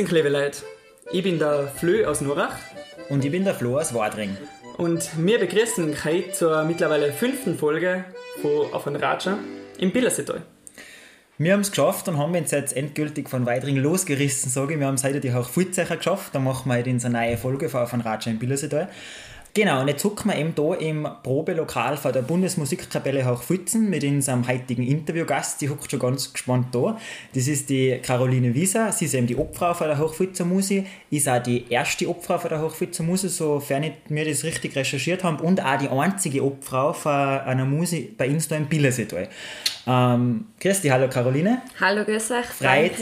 Grüß liebe Leute. Ich bin der Flö aus Nurach. Und ich bin der Flo aus Wadring. Und wir begrüßen euch heute zur mittlerweile fünften Folge von Auf ein Ratscher im Billerseetal. Wir haben es geschafft und haben uns jetzt endgültig von Weidring losgerissen, sage ich. Wir haben es heute die Hochfurzecher geschafft. Da machen wir heute unsere neue Folge von Auf ein Ratscher im Billerseetal. Genau, und jetzt hocken wir eben hier im Probelokal von der Bundesmusikkapelle Hochfilzen mit unserem heutigen Interviewgast. Die hockt schon ganz gespannt da. Das ist die Caroline Wieser. Sie ist eben die Obfrau von der Hochfilzer Musik. Ist auch die erste Obfrau von der Hochfilzer Musik, sofern wir das richtig recherchiert haben. Und auch die einzige Obfrau von einer Musik bei uns da im Billerseetal. Ähm, dich, hallo Caroline. Hallo, grüß euch. Freut,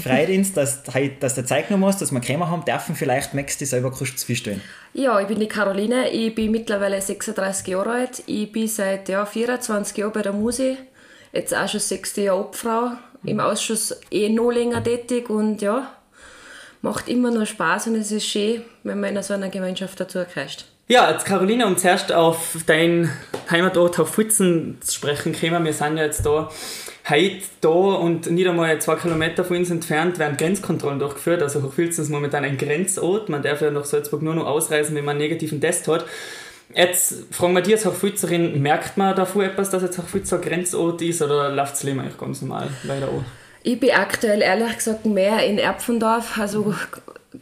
freut uns, dass, dass du Zeit genommen hast, dass wir gekommen haben dürfen. Vielleicht möchtest du dich selber kurz vorstellen. Ja, ich bin die Caroline. Ich bin mittlerweile 36 Jahre alt. Ich bin seit ja, 24 Jahren bei der Musik. Jetzt auch schon sechs Jahre Obfrau. Im Ausschuss eh noch länger tätig und ja, macht immer noch Spaß und es ist schön, wenn man in so einer Gemeinschaft dazu kreist. Ja, jetzt Caroline, um zuerst auf deinen Heimatort auf Futzen zu sprechen kommen. Wir sind ja jetzt da heute da und nicht einmal zwei Kilometer von uns entfernt werden Grenzkontrollen durchgeführt. Also Hochfilzen ist momentan ein Grenzort. Man darf ja nach Salzburg nur noch ausreisen, wenn man einen negativen Test hat. Jetzt fragen wir dich als Hochfilzerin, merkt man davor etwas, dass jetzt Hochfilzer Grenzort ist oder läuft Leben eigentlich ganz normal? Leider auch. Ich bin aktuell ehrlich gesagt mehr in Erpfendorf, also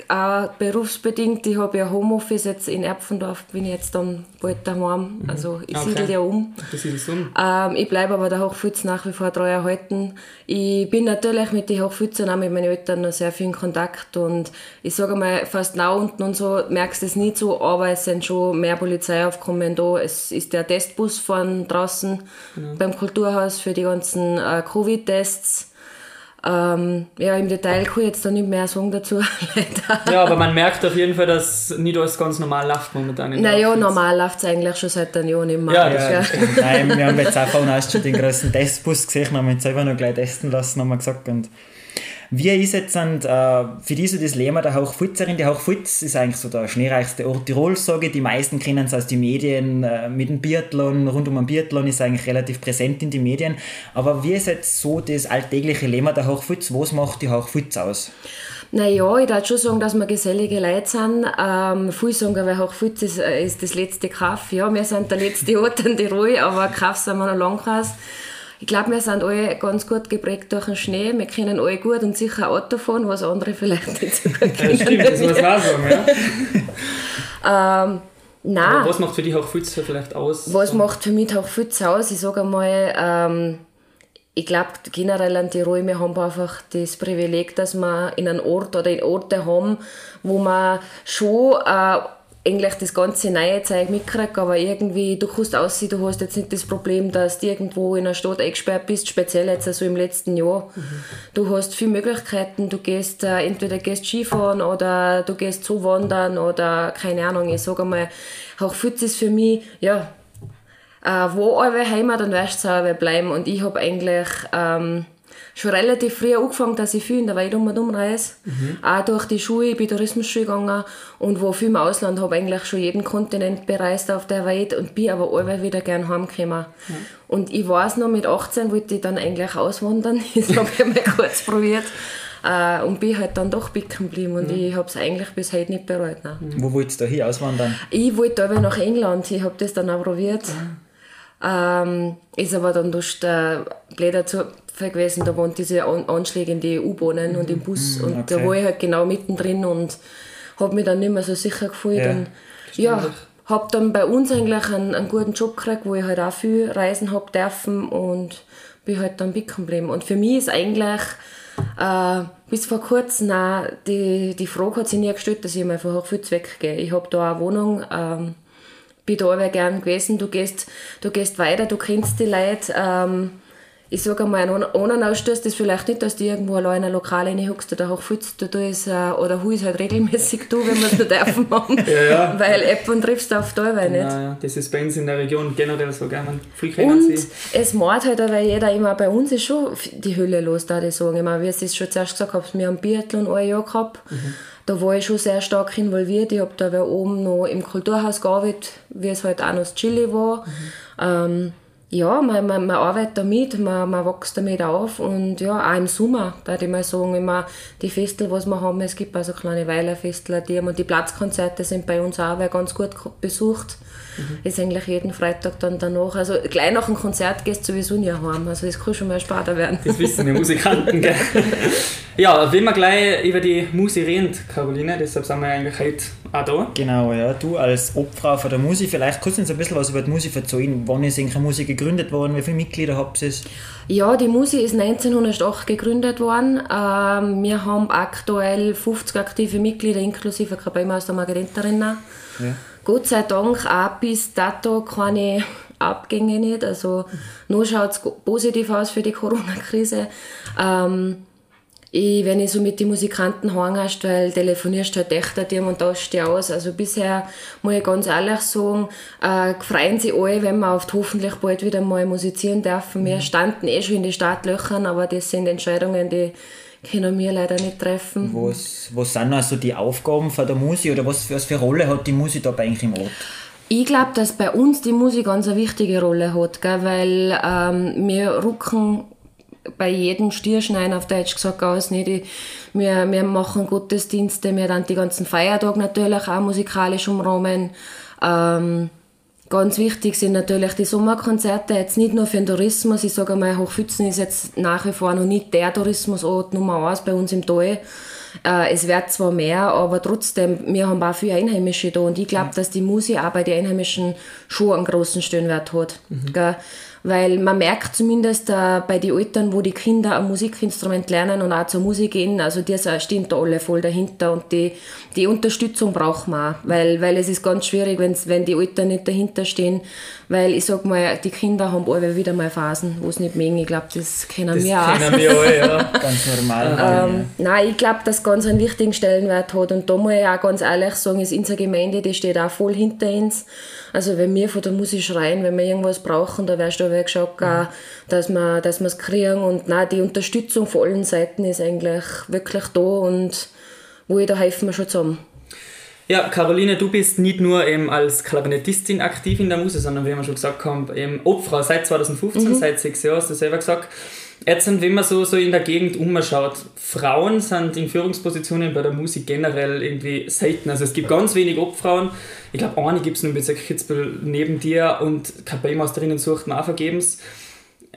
auch berufsbedingt. Ich habe ja Homeoffice jetzt in Erpfendorf, bin ich jetzt dann bald daheim. Mhm. Also ich okay. siedle ja um. Du siedelst um. Ähm, ich bleibe aber der Hochfutz nach wie vor treu erhalten. Ich bin natürlich mit den Hochfutzern auch mit meinen Eltern noch sehr viel in Kontakt und ich sage mal, fast nah unten und so merkst du es nicht so, aber es sind schon mehr Polizeiaufkommen da. Es ist der Testbus von draußen mhm. beim Kulturhaus für die ganzen äh, Covid-Tests. Ähm, ja, im Detail kann ich jetzt da nicht mehr sagen dazu, leider. Ja, aber man merkt auf jeden Fall, dass nicht alles ganz normal läuft momentan. Naja, normal läuft es eigentlich schon seit einem Jahr nicht mehr. Ja, ja, ja. Nein, wir haben jetzt auch von uns schon den größten Testbus gesehen, haben uns selber noch gleich testen lassen, haben wir gesagt. Und wie jetzt und, äh, für dich so das Leben der Hochfutzerin? Die Hochfutz ist eigentlich so der schneereichste Ort Tirols, sage ich. Die meisten kennen es aus den Medien. Äh, mit dem Biathlon, rund um den Biathlon ist eigentlich relativ präsent in den Medien. Aber wie ist jetzt so das alltägliche Leben der Hochfutz? Was macht die Hochfutz aus? Naja, ich würde schon sagen, dass wir gesellige Leute sind. Ähm, viele sagen, weil Hochfutz ist, äh, ist das letzte Kaff. Ja, wir sind der letzte Ort in Tirol, aber Kaff sind wir noch lang raus. Ich glaube, wir sind alle ganz gut geprägt durch den Schnee. Wir können alle gut und sicher Auto fahren, was andere vielleicht nicht so gut können. Ja, stimmt, das muss man auch sagen, ja. ähm, nein. Aber was macht für dich auch Pfütze vielleicht aus? Was macht für mich auch Pfütze aus? Ich sage einmal, ähm, ich glaube generell an Tirol, wir haben einfach das Privileg, dass wir in einem Ort oder in Orte haben, wo man schon äh, eigentlich das ganze neue Zeug mitkriege, aber irgendwie, du kannst aussehen, du hast jetzt nicht das Problem, dass du irgendwo in einer Stadt eingesperrt bist, speziell jetzt also im letzten Jahr. Mhm. Du hast viele Möglichkeiten, du gehst äh, entweder gehst Skifahren oder du gehst zu wandern oder keine Ahnung, ich sage mal, Hochfutz ist für mich, ja, äh, wo eure Heimat und weißt du, bleiben und ich habe eigentlich ähm, schon relativ früh angefangen, dass ich viel in der Welt um und um reise. Mhm. Auch durch die Schule, ich bin Tourismusschule gegangen und wo viel im Ausland habe eigentlich schon jeden Kontinent bereist auf der Welt und bin aber alle wieder gern heimgekommen. Mhm. Und ich weiß noch, mit 18 wollte ich dann eigentlich auswandern. Das habe ich mal kurz probiert. Uh, und bin halt dann doch bicken geblieben und mhm. ich habe es eigentlich bis heute nicht bereut. Nein. Mhm. Wo wolltest du hier auswandern? Ich wollte aber nach England, ich habe das dann auch probiert. Mhm. Ähm, ist aber dann durch den blöder Zufall gewesen, da waren diese Anschläge in die U-Bahnen mhm. und im Bus mhm, und okay. da war ich halt genau mittendrin und habe mich dann nicht mehr so sicher gefühlt. Ja, und, ja habe dann bei uns eigentlich einen, einen, guten Job gekriegt, wo ich halt auch viel reisen habe dürfen und bin halt dann bicken geblieben. Und für mich ist eigentlich äh, bis vor kurzem auch die, die Frage hat sich nie gestellt, dass ich mal von Hochfilz weggehe. Ich habe da eine Wohnung, ähm, bin da aber gern gewesen. Du gehst, du gehst weiter, du kennst die Leute. Ähm, ich sage einmal, einen anderen Ausstoß das vielleicht nicht, dass du irgendwo allein in ein Lokal reinhuckst oder hochfutzt. Du tust, äh, oder hu ist halt regelmäßig du, wenn wir es nicht dürfen haben. ja, ja. Weil App und triffst du auf teilweise nicht. Ja, das ist bei uns in der Region generell so, gell? Man und es macht halt aber jeder immer, bei uns ist schon die Hölle los, da ich sagen. Ich meine, wie ich es schon zuerst gesagt habe, wir haben Biathlon ein Jahr gehabt. Mhm da war ich schon sehr stark involviert. Ich habe da oben noch im Kulturhaus gearbeitet, wie es halt auch noch das Chili war. Mhm. Ähm, ja, man, man, man arbeitet damit, man, man wächst damit auf und ja, auch im Sommer, würde ich mal sagen, immer die Festel, was wir haben, es gibt also kleine Weilerfestel, die, und die Platzkonzerte sind bei uns auch ganz gut besucht. Mhm. Ist eigentlich jeden Freitag dann danach. Also gleich nach dem Konzert gehst du sowieso nie heim. Also das kann schon mal später werden. Das wissen die Musikanten, gell? ja, wenn wir gleich über die Musik reden, Caroline, deshalb sind wir eigentlich heute auch da. Genau, ja. Du als Obfrau von der Musik, vielleicht kannst du uns ein bisschen was über die Musik erzählen. Wann ist eigentlich Musik gegründet worden? Wie viele Mitglieder habt ihr? Ja, die Musik ist 1908 gegründet worden. Ähm, wir haben aktuell 50 aktive Mitglieder, inklusive eine Kapellmeister Margareterin. Ja. Gott sei Dank auch bis dato keine Abgänge nicht. Also nur schaut es positiv aus für die Corona-Krise. Ähm, ich, wenn ich so mit den Musikanten hängst, weil telefonierst du halt echt an dem und tauschst dich aus. Also bisher muss ich ganz ehrlich sagen, äh, freuen sie alle, wenn wir oft hoffentlich bald wieder mal musizieren dürfen. Wir mhm. standen eh schon in die Startlöchern, aber das sind Entscheidungen, die können wir leider nicht treffen. Was, was sind also die Aufgaben von der Musik oder was, was für eine Rolle hat die Musik da eigentlich im Ort? Ich glaube, dass bei uns die Musik ganz eine wichtige Rolle hat, gell? weil ähm, wir rücken bei jedem Stierschneiden auf Deutsch gesagt aus. Nicht? Wir, wir machen Gottesdienste, wir dann die ganzen Feiertage natürlich auch musikalisch umrahmen. Ähm, Ganz wichtig sind natürlich die Sommerkonzerte, jetzt nicht nur für den Tourismus. Ich sage mal, Hochfützen ist jetzt nach wie vor noch nicht der Tourismusort Nummer eins bei uns im Tal. Äh, es wird zwar mehr, aber trotzdem, wir haben auch viele Einheimische da und ich glaube, dass die Musik auch bei den Einheimischen schon einen großen Stellenwert hat. Mhm. Weil man merkt zumindest äh, bei den Eltern, wo die Kinder ein Musikinstrument lernen und auch zur Musik gehen, also die stehen da alle voll dahinter und die, die Unterstützung braucht man auch. Weil, weil es ist ganz schwierig, wenn's, wenn die Eltern nicht dahinter stehen. Weil ich sag mal, die Kinder haben alle wieder mal Phasen, wo es nicht mögen. Ich glaube, das kennen das wir auch. Das kennen wir alle, ja. ganz normal. ähm, nein, ich glaube, dass ganz einen wichtigen Stellenwert hat. Und da muss ich auch ganz ehrlich sagen, ist unsere Gemeinde, die steht auch voll hinter uns. Also wenn wir von der Musik schreien, wenn wir irgendwas brauchen, da wärst du weggeschaut, mhm. dass wir dass es kriegen. Und nein, die Unterstützung von allen Seiten ist eigentlich wirklich da und wo ich da helfen wir schon zusammen. Ja, Caroline, du bist nicht nur eben als Klarinettistin aktiv in der Musik, sondern wie wir schon gesagt haben, eben Obfrau seit 2015, mhm. seit sechs Jahren, hast du selber gesagt. Jetzt, wenn man so, so in der Gegend umschaut, Frauen sind in Führungspositionen bei der Musik generell irgendwie selten. Also es gibt ganz wenig Obfrauen. Ich glaube, eine gibt es nur im Bezirk Kitzbühel neben dir und Kapellmeisterinnen sucht man auch vergebens.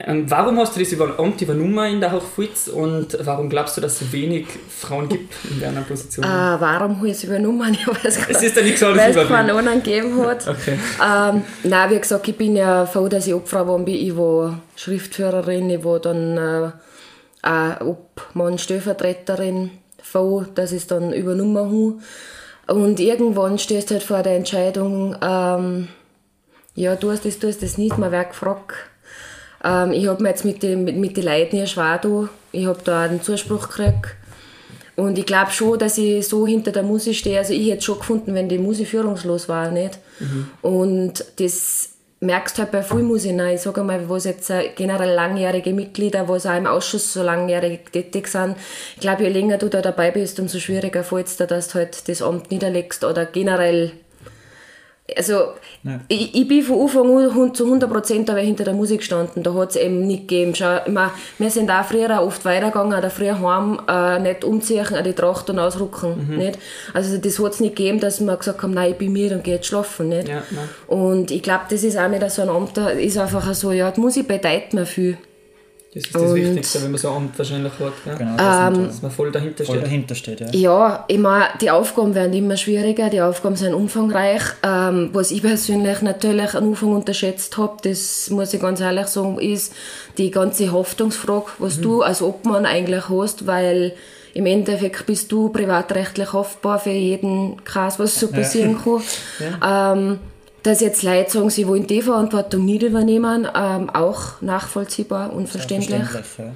Ähm, warum hast du das Amt übernommen in der Hochfritz und warum glaubst du, dass es wenig Frauen gibt in deiner Position? Uh, warum habe ich es übernommen? Ich weiß es ist ja nicht so, weil es keinen anderen gegeben hat. Okay. Ähm, nein, wie gesagt, ich bin ja froh, dass ich Obfrau war. Ich war Schriftführerin, ich war dann äh, auch Obmann-Stellvertreterin. Froh, dass ich es dann übernommen habe. Und irgendwann stehst du halt vor der Entscheidung, ähm, ja, du hast das, du hast das nicht, mal wer gefragt ähm, ich habe mir jetzt mit den, mit, mit den Leuten hier schwer da. Ich habe da einen Zuspruch gekriegt. Und ich glaube schon, dass ich so hinter der Musik stehe. Also ich hätte schon gefunden, wenn die Musik führungslos war, nicht? Mhm. Und das merkst du halt bei vielen Musikern. Ich sage mal, wo es jetzt generell langjährige Mitglieder, wo es auch im Ausschuss so langjährig tätig sind. Ich glaube, je länger du da dabei bist, umso schwieriger fällt es dir, dass du halt das Amt niederlegst oder generell also ja. ich, ich, bin von Anfang an zu 100% hinter der Musik gestanden. Da hat es eben nicht gegeben. Schau, meine, wir sind auch früher oft weitergegangen, oder früher heim, äh, nicht umziehen, die Tracht und ausrücken. Mhm. Nicht? Also das hat es nicht gegeben, dass wir gesagt haben, nein, ich bin mir und gehe jetzt schlafen. Nicht? Ja, und ich glaube, das ist auch nicht so ein Amt, ist einfach so, ja, die Musik bedeutet mir viel. Das ist das und, Wichtigste, wenn man so Amt wahrscheinlich hat. Ja? Genau, das ähm, dass man voll dahinter voll steht. Dahinter steht ja. ja, ich meine, die Aufgaben werden immer schwieriger, die Aufgaben sind umfangreich. Ähm, was ich persönlich natürlich am Anfang unterschätzt habe, das muss ich ganz ehrlich sagen, ist die ganze Haftungsfrage, was mhm. du als Obmann eigentlich hast, weil im Endeffekt bist du privatrechtlich haftbar für jeden Kreis, was so passieren ja. kann. Ja. Ähm, dass jetzt Leute sagen, sie wollen die Verantwortung nicht übernehmen, ähm, auch nachvollziehbar und verständlich. Ja.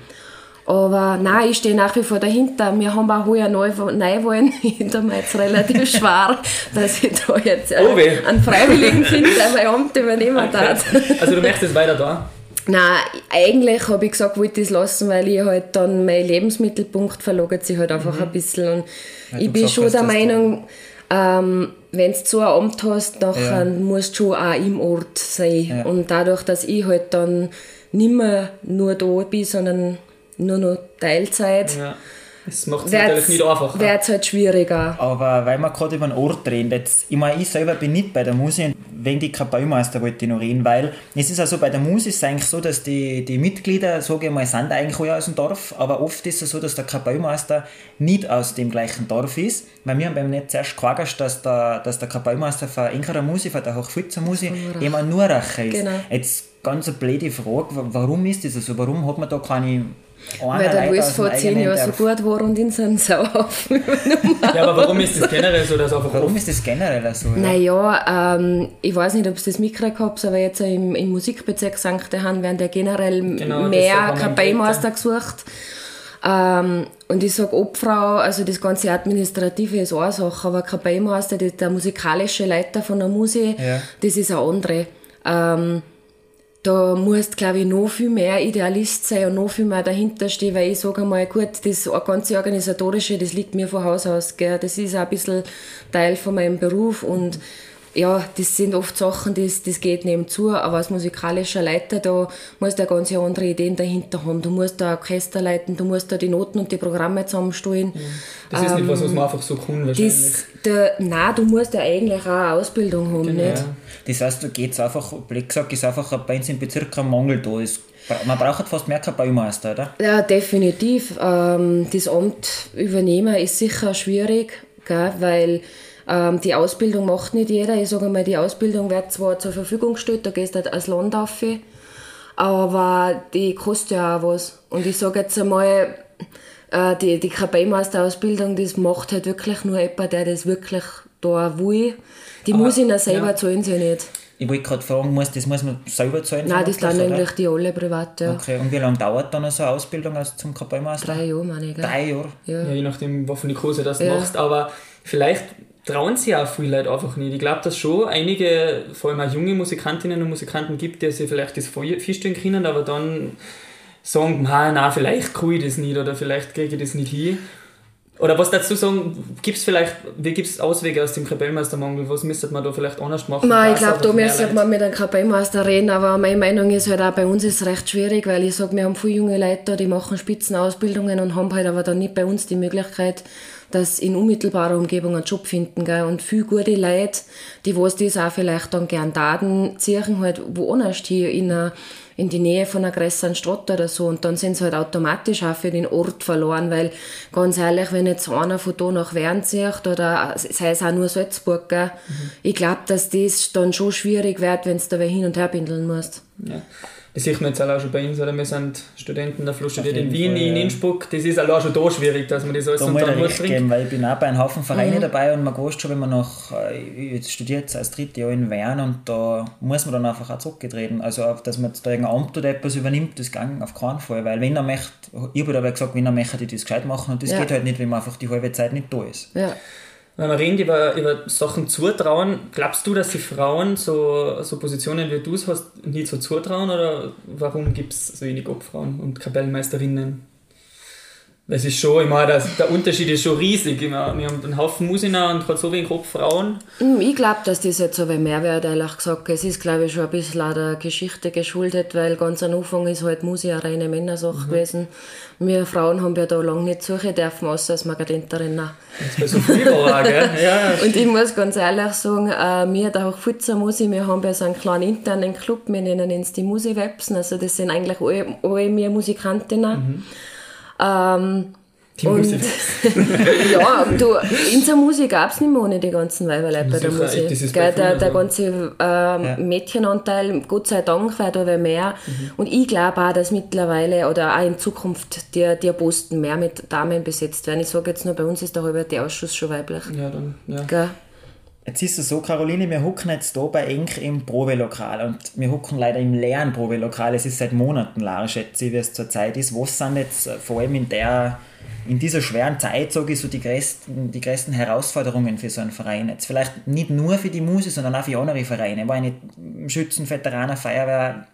Aber nein, ich stehe nach wie vor dahinter. Wir haben auch heuer Neuwahlen hinter mir jetzt relativ schwer, dass ich da jetzt äh, oh einen Freiwilligen finde, der mein Amt übernehmen darf. Also du möchtest es weiter da? Nein, eigentlich habe ich gesagt, wollte ich es lassen, weil ich halt dann mein Lebensmittelpunkt verlagert sich halt einfach mhm. ein bisschen. Und ja, ich bin schon der Meinung, ähm, wenn du so ein Amt hast, nachher musst du schon auch im Ort sein. Ja. Und dadurch, dass ich halt dann nicht mehr nur da bin, sondern nur noch Teilzeit, Ja. Das macht es natürlich nicht einfacher. wird es halt schwieriger. Aber weil wir gerade über den Ort reden, jetzt, ich meine, ich selber bin nicht bei der Musik und wegen die Kapellmeister wollte ich noch reden, weil es ist also bei der Musik ist es eigentlich so, dass die, die Mitglieder, sage ich mal, sind eigentlich alle aus dem Dorf, aber oft ist es so, dass der Kapellmeister nicht aus dem gleichen Dorf ist, weil wir haben beim Netz zuerst gefragt, dass der, dass der Kapellmeister von Inkerer Musik, von der Hochfutzer Musik, jemand nur Rache ist. Genau. Jetzt ganz eine blöde Frage, wa- warum ist das so? Warum hat man da keine Weil der dem vor zehn Jahren so gut war und in seinen Sauhaufen übernommen. Ja, aber warum ist das generell so, dass einfach Warum ist das generell so? ja? Naja, ähm, ich weiß nicht, ob es das mitgekriegt habt, aber jetzt im, im Musikbezirk St. Johann werden ja generell Genau, mehr Kapellmeister gesucht. Ähm, und ich sage Obfrau, also das ganze Administrative ist eine Sache, aber Kapellmeister, das- der musikalische Leiter von der Musik, Ja. das ist eine andere. Ähm, da musst glaube ich, noch viel mehr Idealist sein und noch viel mehr dahinter stehen, weil ich sage einmal, gut, das ganze Organisatorische, das liegt mir von Haus aus. Gell? Das ist auch ein bisschen Teil von meinem Beruf und ja, das sind oft Sachen, das, das geht nebenzu, aber als musikalischer Leiter, da musst du ja ganz andere Ideen dahinter haben. Du musst da Orchester leiten, du musst da die Noten und die Programme zusammenstellen. Das ist nicht was, was man einfach so kann wahrscheinlich. Das, der, nein, du musst ja eigentlich auch eine Ausbildung haben, nicht? Ja. Das heißt, da geht es einfach, blöd gesagt, ist einfach bei uns im Bezirk ein Mangel da. Es, man braucht fast mehr Kapellmeister, oder? Ja, definitiv. Ähm, das Amt übernehmen ist sicher schwierig, gell, weil ähm, die Ausbildung macht nicht jeder. Ich sage mal, die Ausbildung wird zwar zur Verfügung gestellt, da gehst du halt als Land auf, aber die kostet ja auch was. Und ich sage jetzt einmal, äh, die, die Kapellmeisterausbildung, das macht halt wirklich nur jemand, der das wirklich da will. Die muss ich selber ja. zahlen sie nicht. Ich wollte gerade fragen, muss, das muss man selber zahlen? Nein, das oder? eigentlich die alle privat, ja. Okay, und wie lange dauert dann so eine Ausbildung als zum Kapellmeister? Drei Jahre, meine ich. gell? Drei Jahre? Ja, je nachdem, für eine Kurse das Ja. machst. Aber vielleicht trauen sie auch viele Leute einfach nicht. Ich glaube, dass schon einige, vor allem auch junge Musikantinnen und Musikanten gibt, die sich vielleicht das vorstellen können, aber dann sagen, na, vielleicht kann ich das nicht oder vielleicht kriege ich das nicht hin. Oder was dazu sagen, gibt es vielleicht, wie gibt es Auswege aus dem Kapellmeistermangel? Was müsste man da vielleicht anders machen? Nein, ich glaube, da müsste man mit einem Kapellmeister reden, aber meine Meinung ist halt auch, bei uns ist es recht schwierig, weil ich sage, wir haben viele junge Leute die machen Spitzenausbildungen und haben halt aber dann nicht bei uns die Möglichkeit, dass in unmittelbarer Umgebung einen Job finden. Gell? Und viele gute Leute, die was das auch vielleicht dann gern taten, ziehen halt woanders hier in, eine, in die Nähe von einer größeren Stadt oder so. Und dann sind sie halt automatisch auch für den Ort verloren, weil ganz ehrlich, wenn jetzt einer von da nach Wern zieht oder sei es auch nur Salzburg, gell? ich glaube, dass das dann schon schwierig wird, wenn du da hin und her pendeln musst. Ja. Das sieht man jetzt auch schon bei uns, oder? Wir sind Studenten, der Flo studiert in Wien, Fall, in. Innsbruck. Das ist auch schon da schwierig, dass man das alles Da unter den ich Hut bringt. weil ich bin auch bei einem Haufen Mhm. Vereine dabei und man weiß schon, wenn man noch, äh, ich jetzt studiere jetzt als drittes Jahr in Wern und da muss man dann einfach auch zurückgetreten. Also, auf- dass man jetzt da irgendein Amt oder etwas übernimmt, das ging auf keinen Fall, weil wenn er möchte, ich habe dabei gesagt, wenn er möchte, die das gescheit machen und das Ja. geht halt nicht, wenn man einfach die halbe Zeit nicht da ist. Ja. Wenn wir reden über, über Sachen zutrauen, glaubst du, dass die Frauen so, so Positionen wie du es hast nicht so zutrauen oder warum gibt es so wenig Obfrauen und Kapellmeisterinnen? Es ist schon, ich meine, das, der Unterschied ist schon riesig. Meine, wir haben einen Haufen Musiker und gerade so wenig Obfrauen. Hm, Ich glaube, dass das jetzt so ein mehr wird, ehrlich gesagt. Es ist, glaube ich, schon ein bisschen auch der Geschichte geschuldet, weil ganz am Anfang ist halt Musik eine reine Männersache gewesen. Wir Frauen haben ja da lange nicht suchen dürfen, außer als Margadenterinnen. Jetzt bei so viel war, gell? Ja, Und ich muss ganz ehrlich sagen, äh, wir da auch Futzer Musik, wir haben ja so einen kleinen internen Club, wir nennen uns die Musiwebsen, also das sind eigentlich alle, alle wir Musikantinnen. Ähm, die und Musik. ja, du, in der Musik gab es nicht mehr ohne die ganzen Weiberleute bei der Musik. Gell, der, der ganze ähm, Mädchenanteil, Gott sei Dank, wird aber mehr. Und ich glaube auch, dass mittlerweile oder auch in Zukunft die, die Posten mehr mit Damen besetzt werden. Ich sage jetzt nur, bei uns ist der halbe Ausschuss schon weiblich. Ja, dann, ja. Gell? Jetzt ist es so, Caroline, wir hucken jetzt hier bei Enk im Probelokal und wir hucken leider im leeren Probelokal. Es ist seit Monaten leer, schätze ich, wie es zur Zeit ist. Was sind jetzt äh, vor allem in der in dieser schweren Zeit, sage ich, so die größten, die größten Herausforderungen für so einen Verein? Jetzt vielleicht nicht nur für die Muse, sondern auch für andere Vereine. War nicht Schützen, Veteranen, Feuerwehr.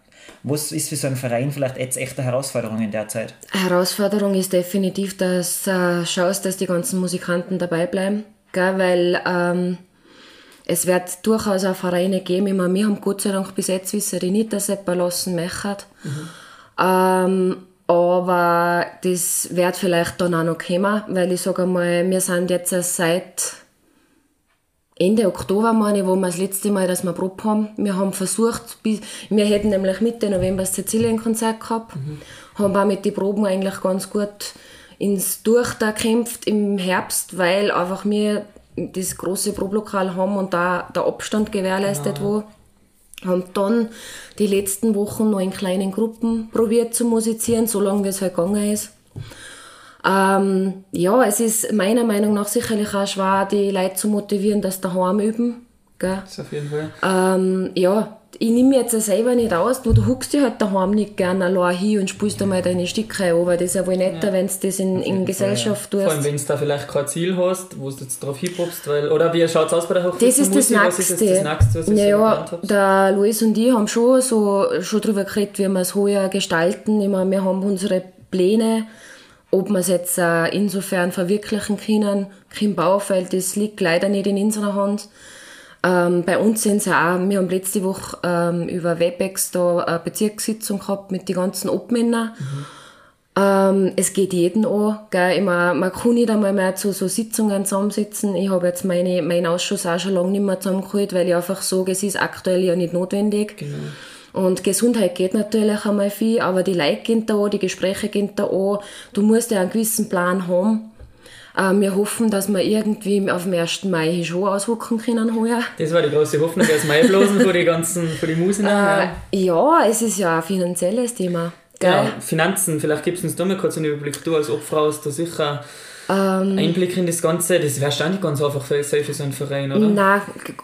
Was ist für so einen Verein vielleicht jetzt echte Herausforderung in der Zeit? Eine Herausforderung ist definitiv, dass äh, schaust, dass die ganzen Musikanten dabei bleiben. Gell? Weil ähm, es wird durchaus auch Vereine geben. Ich meine, wir haben Gott sei Dank bis jetzt wissen die nicht, dass jemand lassen möchten. Mhm. Ähm, aber das wird vielleicht dann auch noch kommen, weil ich sage mal, wir sind jetzt seit Ende Oktober, meine ich, wo wir das letzte Mal, dass wir Probe haben. Wir haben versucht, wir hätten nämlich Mitte November das Sizilien-Konzert gehabt, mhm. haben auch mit den Proben eigentlich ganz gut ins Durchkämpft im Herbst, weil einfach wir das große Problokal haben und da der Abstand gewährleistet ja. war. Haben dann die letzten Wochen noch in kleinen Gruppen probiert zu musizieren, solange wie es halt gegangen ist. Ähm, ja, es ist meiner Meinung nach sicherlich auch schwer, die Leute zu motivieren, dass sie daheim üben. Gell? Das auf jeden Fall. Ähm, ja, ich nehme mir jetzt selber nicht aus, du, du huckst dich halt daheim nicht gerne allein hin und spielst einmal deine Stücke an, weil das ist ja wohl netter, ja. wenn du das in, in Gesellschaft tust. Vor allem, wenn du da vielleicht kein Ziel hast, wo du jetzt drauf hinpopst, weil, oder wie schaut es aus bei der Hochzeit? Das ist das Nächste. Das, das Nächste, was naja, so der Luis und ich haben schon so, schon darüber geredet, wie wir es heuer gestalten. Ich meine, wir haben unsere Pläne, ob wir es jetzt äh, insofern verwirklichen können, kein Baufeld, das liegt leider nicht in unserer Hand. Ähm, bei uns sind es auch, wir haben letzte Woche ähm, über Webex da eine Bezirkssitzung gehabt mit den ganzen Obmännern. Mhm. Ähm, es geht jeden an. Gell? Ich mein, man kann nicht einmal mehr zu so Sitzungen zusammensitzen. Ich habe jetzt meine, meinen Ausschuss auch schon lange nicht mehr zusammengeholt, weil ich einfach sage, es ist aktuell ja nicht notwendig. Genau. Und Gesundheit geht natürlich einmal viel, aber die Leute gehen da an, die Gespräche gehen da an. Du musst ja einen gewissen Plan haben. Äh, wir hoffen, dass wir irgendwie auf dem 1. Mai schon auswuchern können heuer. Das war die große Hoffnung, dass Mai bloßen für die ganzen, für die Musen. Äh, ja. ja, es ist ja ein finanzielles Thema. Genau, Finanzen, vielleicht gibst du uns da mal kurz einen Überblick. Du als Obfrau hast da sicher ähm, Einblick in das Ganze, das wäre nicht ganz einfach für, für so einen Verein, oder? Nein,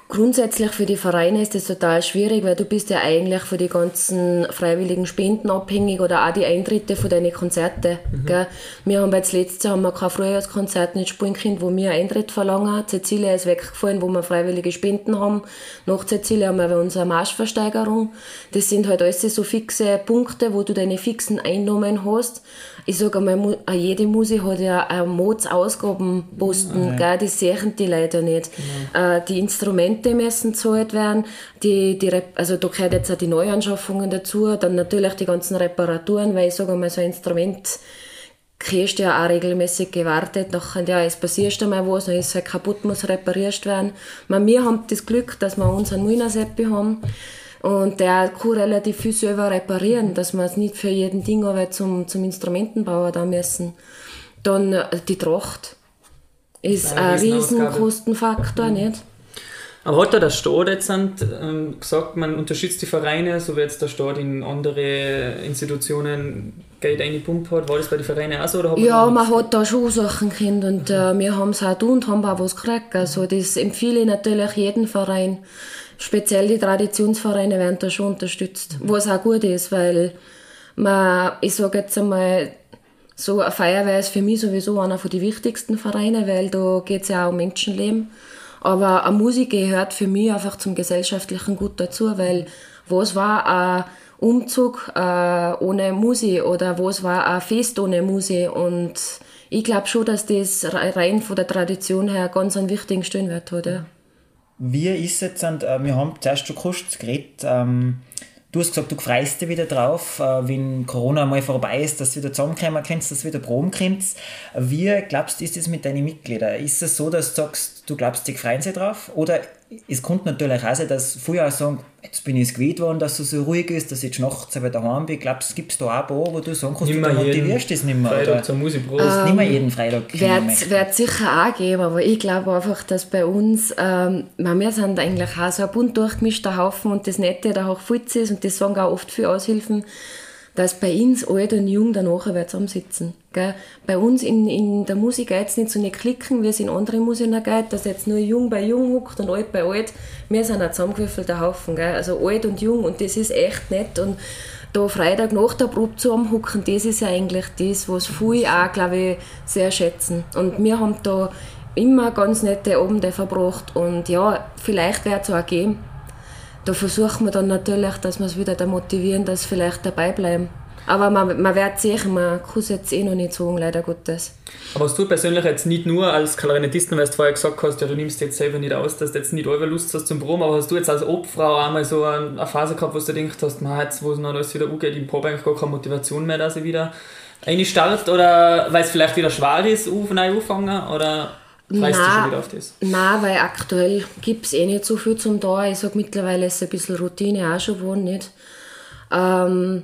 grundsätzlich für die Vereine ist das total schwierig, weil du bist ja eigentlich für die ganzen freiwilligen Spenden abhängig oder auch die Eintritte von deinen Konzerten. Mhm. Gell? Wir haben jetzt letztes Jahr haben wir kein Frühjahrskonzert nicht spielen können, wo wir Eintritt verlangen. Cecilia ist weggefallen, wo wir freiwillige Spenden haben. Nach Cecilia haben wir unsere Marschversteigerung. Das sind halt alles so fixe Punkte, wo du deine fixen Einnahmen hast ich sage einmal, jede Musik hat ja einen Mods-Ausgabenposten, mhm. Gell, das sehen die leider nicht. Äh, die Instrumente müssen gezahlt werden, die, die, also da gehört jetzt auch die Neuanschaffungen dazu, dann natürlich die ganzen Reparaturen, weil ich sage einmal, so ein Instrument kriegst du ja auch regelmäßig gewartet, nachher, ja, es passiert einmal was, dann ist es halt kaputt, muss repariert werden. wir haben das Glück, dass wir unseren Muinerseppi haben, und der kann relativ viel selber reparieren, dass wir es nicht für jeden Ding aber zum, zum Instrumentenbauer da müssen. Dann äh, die Tracht ist ein, Riesenkostenfaktor, mhm. nicht? Aber hat da der Staat jetzt ähm, gesagt, man unterstützt die Vereine, so wie jetzt der Staat in andere Institutionen Geld eingepumpt hat? War das bei den Vereinen auch so? Oder ja, man hat da schon Sachen können und äh, wir haben es auch tun und haben auch was gekriegt. Also das empfehle ich natürlich jedem Verein speziell die Traditionsvereine werden da schon unterstützt, mhm. was auch gut ist, weil man, ich sage jetzt einmal, so eine Feuerwehr ist für mich sowieso einer von den wichtigsten Vereine, weil da geht es ja auch um Menschenleben. Aber eine Musik gehört für mich einfach zum gesellschaftlichen Gut dazu, weil was war ein Umzug äh, ohne Musik oder was war ein Fest ohne Musik und ich glaube schon, dass das rein von der Tradition her ganz einen wichtigen Stellenwert hat. Ja. Wie ist jetzt, und, äh, wir haben zuerst schon kurz geredet, ähm, du hast gesagt, du freust dich wieder drauf, äh, wenn Corona mal vorbei ist, dass du wieder zusammenkommen kannst, dass du wieder proben kannst. Wie glaubst du, ist es mit deinen Mitgliedern? Ist es so, dass du sagst, du glaubst, die freuen sich drauf? Oder es kommt natürlich auch sein, dass viele auch sagen, jetzt bin ich es gewöhnt worden, dass es so ruhig ist, dass ich jetzt nachts wieder daheim bin. Glaubst du, gibt es da auch ein paar, wo du sagen kannst, du motivierst das nicht mehr? Freitag oder? zur Musikprobe. Ähm, nicht mehr jeden Freitag. Wird es sicher auch geben, aber ich glaube einfach, dass bei uns, ähm, wir sind eigentlich auch so ein bunt durchgemischter Haufen und das Nette da auch Futz ist und das sagen auch oft viele Aushilfen, dass bei uns alt und jung danach wird zusammensitzen. Gell? Bei uns in, in der Musik geht es nicht so nicht klicken, wie es in anderen Musiker geht, dass jetzt nur jung bei jung huckt und alt bei alt. Wir sind ein zusammengewürfelter Haufen. Gell? Also alt und jung und das ist echt nett. Und da Freitag nach der Probe zusammenhucken, das ist ja eigentlich das, was viele auch, glaube ich, sehr schätzen. Und wir haben da immer ganz nette Abende verbracht und ja, vielleicht wird es auch geben da versuchen wir dann natürlich, dass wir es wieder da motivieren, dass sie vielleicht dabei bleiben. Aber man, man wird sehen, man kann es jetzt eh noch nicht sagen, leider Gottes. Aber hast du persönlich jetzt nicht nur als Klarinettistin, weil du vorher gesagt hast, ja, du nimmst jetzt selber nicht aus, dass du jetzt nicht über Lust hast zum Proben, aber hast du jetzt als Obfrau einmal so eine Phase gehabt, wo du gedacht hast, man jetzt, wo es noch alles wieder umgeht, im Probe eigentlich gar keine Motivation mehr, dass ich wieder reinstartet oder weil es vielleicht wieder schwer ist, neu anfangen oder freust du schon wieder auf das? Nein, weil aktuell gibt es eh nicht so viel zum da. Ich sage mittlerweile ist ein bisschen Routine auch schon geworden, nicht? Ähm,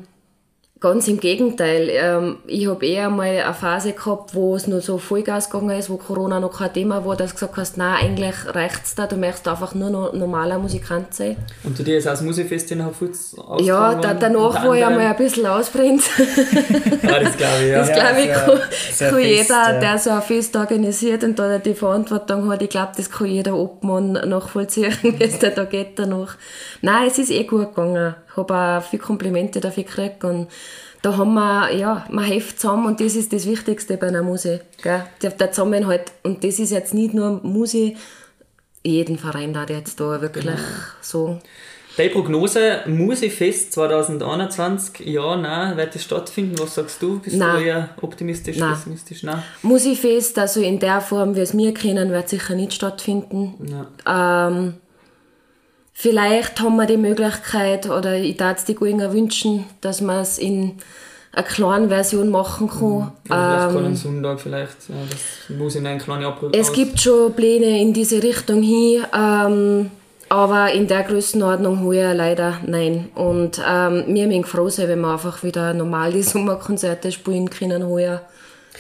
Ganz im Gegenteil. Ähm, ich habe eher mal eine Phase gehabt, wo es nur so Vollgas gegangen ist, wo Corona noch kein Thema war, dass du gesagt hast, nein, eigentlich reicht es da, du möchtest einfach nur noch normaler Musikant sein. Und du dir jetzt als Musikfest in Hafutz Ja, da, danach war ich einmal ein bisschen ausbrennt. ja, das glaube ich, ja. Das glaube ich, ja, kann, kann jeder, der so ein Fest organisiert und da die Verantwortung hat, ich glaube, das kann jeder Obmann nachvollziehen, wie es da geht danach. Nein, es ist eh gut gegangen. Ich habe auch viele Komplimente dafür gekriegt und da haben wir, ja, man hilft zusammen und das ist das Wichtigste bei einer Musik. Gell? Der, der Zusammenhalt. Und das ist jetzt nicht nur Musik, jeden Verein da jetzt da wirklich genau. so. Deine Prognose, Musikfest 2021, ja, nein, wird das stattfinden? Was sagst du? Bist nein. du eher optimistisch, nein. pessimistisch? Nein. Musikfest, also in der Form, wie es wir kennen, wird sicher nicht stattfinden. Ähm, Vielleicht haben wir die Möglichkeit, oder ich würde es die Guinger wünschen, dass man es in einer kleinen Version machen kann. Mhm. Ja, vielleicht ähm, kann Sonntag vielleicht, das muss in einen kleinen Abruf Es gibt schon Pläne in diese Richtung hin, ähm, aber in der Größenordnung heuer leider nein. Und ähm, wir müssen froh sein, wenn wir einfach wieder normal die Sommerkonzerte spielen können heuer.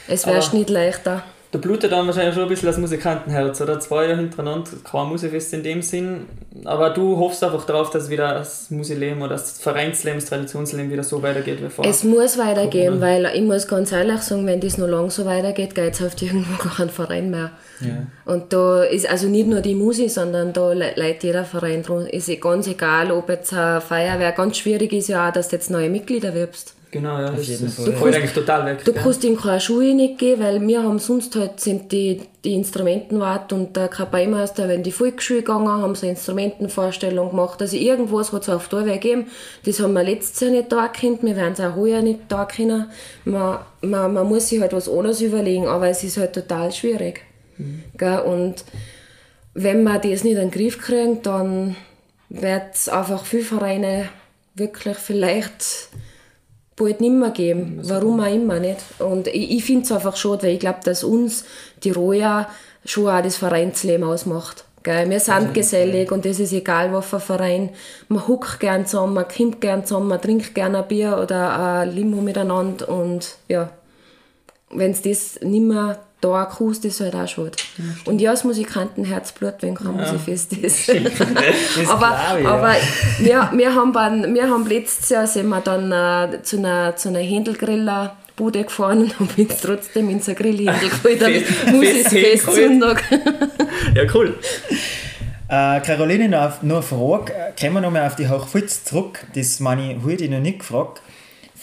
Es wäre nicht leichter da blutet dann wahrscheinlich schon ein bisschen das Musikantenherz, oder? Zwei Jahre hintereinander, kein Musikfest in dem Sinn. Aber du hoffst einfach darauf, dass wieder das Musikleben oder das Vereinsleben, das Traditionsleben wieder so weitergeht wie vorher. Es muss weitergehen, weil ich muss ganz ehrlich sagen, wenn das noch lang so weitergeht, geht es auf irgendwo gar keinen Verein mehr. Ja. Und da ist also nicht nur die Musik, sondern da leidet jeder Verein drum. Ist ganz egal, ob jetzt eine Feuerwehr, ganz schwierig ist ja auch, dass du jetzt neue Mitglieder wirbst. Genau, ja, das, das Fall. fällt eigentlich total weg. Du kannst ihm keine Schuhe nicht geben, weil wir haben sonst halt sind die, die Instrumentenwart und der Kapaimeister, wenn die Volksschule gegangen haben sie eine Instrumentenvorstellung gemacht. Also irgendwas hat es auf der Weg gegeben. Das haben wir letztes Jahr nicht da können, wir werden es auch heuer nicht da können. Man, man, man muss sich halt was anderes überlegen, aber es ist halt total schwierig. Mhm. Und wenn wir das nicht in den Griff kriegen, dann wird es einfach viele Vereine wirklich vielleicht bald nicht mehr geben. Warum auch immer nicht. Und ich, ich finde es einfach schade, weil ich glaube, dass uns die Roja schon auch das Vereinsleben ausmacht. Gell? Wir sind also, gesellig und es ist egal, was für ein Verein. Man huckt gern zusammen, man kommt gern zusammen, man trinkt gern ein Bier oder ein Limo miteinander und ja, wenn es das nicht mehr da akust ist halt auch schade. Ja, und ja, das Musikantenherzblut, wenn kein ja. Musikfest ist. aber ich, aber ja. wir, wir, haben beim, wir haben letztes Jahr sind wir dann äh, zu einer, zu einer Händelgriller Bude gefahren und haben uns trotzdem in so Grillhändel geholt. Musikfest Sonntag. ja, cool. Äh, Caroline, noch, noch eine Frage. Kommen wir nochmal auf die Hochfutz zurück. Das meine ich heute noch nicht gefragt.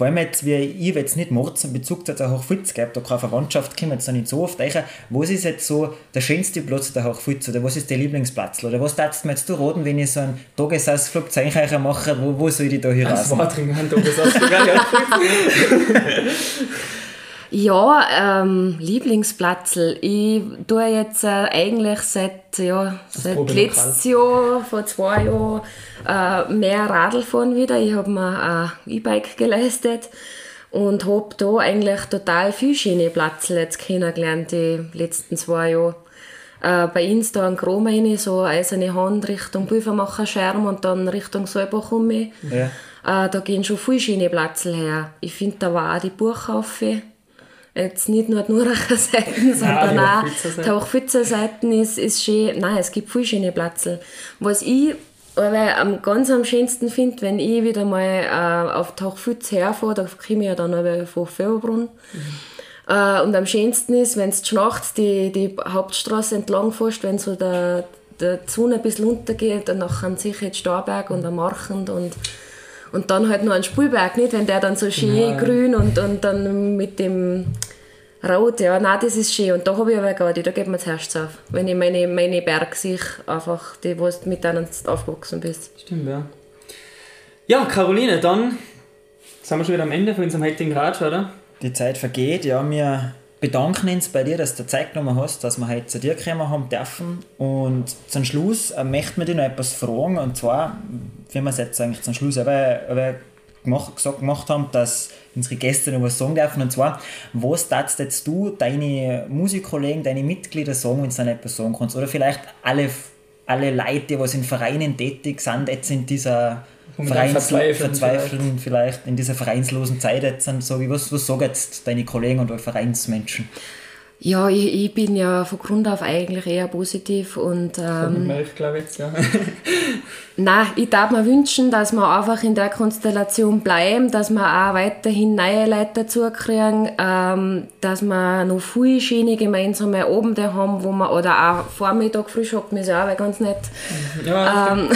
Vor allem jetzt, wie ich jetzt nicht Mords in Bezug zu der Hochfutz gibt, da keine Verwandtschaft kommt jetzt nicht so oft rein. Was ist jetzt so der schönste Platz der Hochfutz oder was ist der Lieblingsplatz? Oder was darfst du mir jetzt du raten, wenn ich so einen Tagesausflug zu euch mache, wo, wo soll ich da hier raus? Wartring, einen Tagesausflug, Ja, ähm, Lieblingsplatzl. Ich tue jetzt äh, eigentlich seit, ja, seit letztes Jahr, vor zwei Jahren, äh, mehr Radl fahren wieder. Ich habe mir ein E-Bike geleistet und habe da eigentlich total viele schöne Plätze jetzt kennengelernt die letzten zwei Jahre. Äh, bei uns da ein Grom rein, so eiserne Hand Richtung Büfermacher Scherm und dann Richtung Salbach um mich. Ja. Äh, da gehen schon viele schöne Plätze her. Ich finde, da war auch die Buchhaufe jetzt nicht nur die Nuracher Seiten, sondern ja, auch die Hochfitzer Seiten ist, ist schön. Nein, es gibt viele schöne Plätze. Was ich aber am, ganz am schönsten finde, wenn ich wieder mal äh, auf die Hochfitz herfahre, da komme ich ja dann von Feuerbrunn. Mhm. Äh, und am schönsten ist, wenn du nachts die, die Hauptstraße entlang fährst, wenn so der, der Sonne ein bisschen untergeht und nachher sich jetzt Starberg und am Marchend und und dann halt noch ein Spulberg, nicht? Wenn der dann so schön ja. grün und, und dann mit dem Rot, ja, nein, das ist schön. Und da habe ich aber gerade, da geht mir das Herz auf. Wenn ich meine, meine Berge sehe, einfach, die, wo du mit denen aufgewachsen bist. Stimmt, ja. Ja, Caroline, dann sind wir schon wieder am Ende von unserem heutigen Ratsch, oder? Die Zeit vergeht, ja, wir bedanken uns bei dir, dass du Zeit genommen hast, dass wir heute zu dir gekommen haben dürfen. Und zum Schluss äh, möchten wir dich noch etwas fragen, und zwar, wie wir es jetzt eigentlich zum Schluss aber, aber gemacht, gesagt, gemacht haben, dass unsere Gäste noch was sagen dürfen, und zwar, was darfst jetzt du deine Musikkollegen, deine Mitglieder sagen, wenn du dann etwas sagen kannst? Oder vielleicht alle, alle Leute, die in Vereinen tätig sind, jetzt in dieser Vereins verzweifeln, verzweifeln vielleicht. in dieser vereinslosen Zeit jetzt so wie was, was sagen jetzt deine Kollegen und Vereinsmenschen? Ja, ich, ich, bin ja von Grund auf eigentlich eher positiv und ähm, ich glaube jetzt, ja. Nein, ich darf mir wünschen, dass wir einfach in der Konstellation bleiben, dass wir auch weiterhin neue Leute dazu kriegen, ähm, dass wir noch viele schöne gemeinsame Abende haben, wo wir, oder auch Vormittag, Frühschoppen ist ja auch ganz nett. Ja, ähm,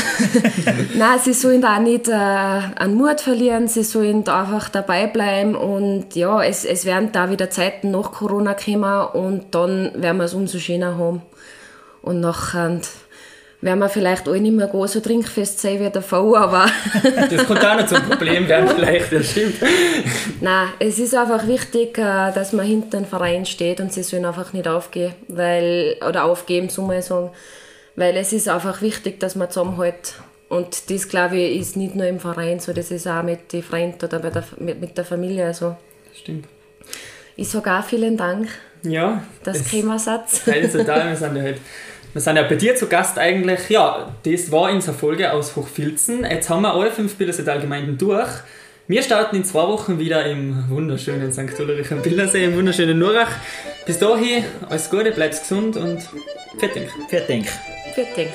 Nein, sie sollen auch nicht äh, an Mut verlieren, sie sollen einfach dabei bleiben und ja, es, es werden da wieder Zeiten nach Corona kommen und dann werden wir es umso schöner haben. Und nachher werden wir vielleicht alle nicht mehr so trinkfest sein wie davor, aber... das könnte auch noch zum Problem werden vielleicht, das stimmt. Nein, es ist einfach wichtig, äh, dass man hinter dem Verein steht und sie sollen einfach nicht aufgehen, weil, oder aufgeben, so mal sagen, weil es ist einfach wichtig, dass man zusammenhält. Und das, glaube ich, ist nicht nur im Verein so, das ist auch mit den Freunden oder der, mit, mit der Familie so. Stimmt. Ich sage auch vielen Dank. Ja. Das Kremersatz. Also da, wir sind ja halt wir sind ja bei dir zu Gast eigentlich. Ja, das war unsere Folge aus Hochfilzen. Jetzt haben wir alle fünf Bilderseetal-Gemeinden durch. Wir starten in zwei Wochen wieder im wunderschönen St. Ulrich am Bildersee, im wunderschönen Nurach. Bis dahin, alles Gute, bleibst gesund und fertig. Fertig. Fertig.